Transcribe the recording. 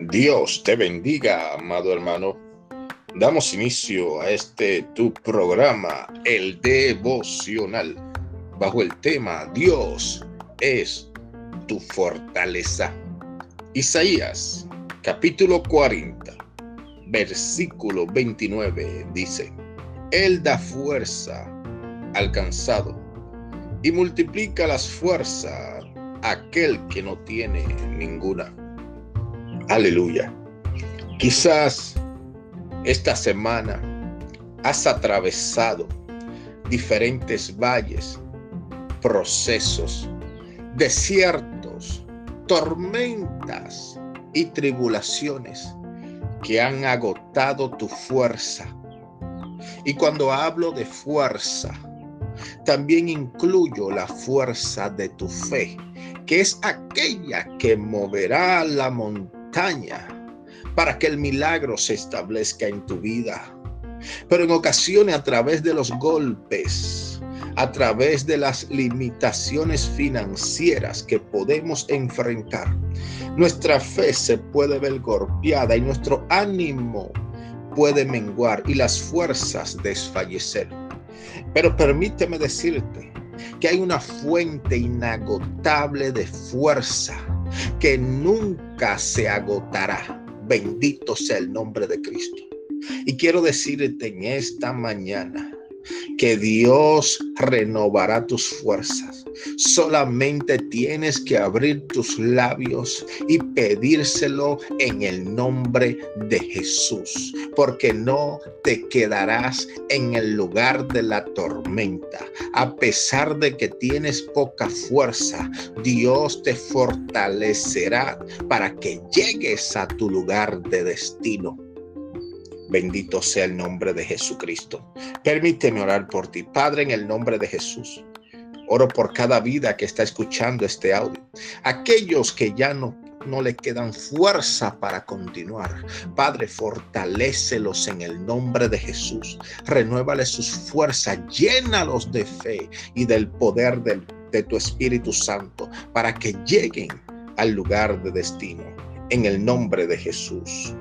Dios te bendiga, amado hermano. Damos inicio a este tu programa, el devocional, bajo el tema Dios es tu fortaleza. Isaías, capítulo 40, versículo 29 dice, Él da fuerza al cansado y multiplica las fuerzas a aquel que no tiene ninguna. Aleluya. Quizás esta semana has atravesado diferentes valles, procesos, desiertos, tormentas y tribulaciones que han agotado tu fuerza. Y cuando hablo de fuerza, también incluyo la fuerza de tu fe, que es aquella que moverá la montaña para que el milagro se establezca en tu vida. Pero en ocasiones a través de los golpes, a través de las limitaciones financieras que podemos enfrentar, nuestra fe se puede ver golpeada y nuestro ánimo puede menguar y las fuerzas desfallecer. Pero permíteme decirte que hay una fuente inagotable de fuerza que nunca se agotará. Bendito sea el nombre de Cristo. Y quiero decirte en esta mañana que Dios renovará tus fuerzas. Solamente tienes que abrir tus labios y pedírselo en el nombre de Jesús, porque no te quedarás en el lugar de la tormenta. A pesar de que tienes poca fuerza, Dios te fortalecerá para que llegues a tu lugar de destino. Bendito sea el nombre de Jesucristo. Permíteme orar por ti, Padre, en el nombre de Jesús. Oro por cada vida que está escuchando este audio. Aquellos que ya no no le quedan fuerza para continuar. Padre, fortalécelos en el nombre de Jesús. Renuévale sus fuerzas, llénalos de fe y del poder de tu Espíritu Santo para que lleguen al lugar de destino. En el nombre de Jesús.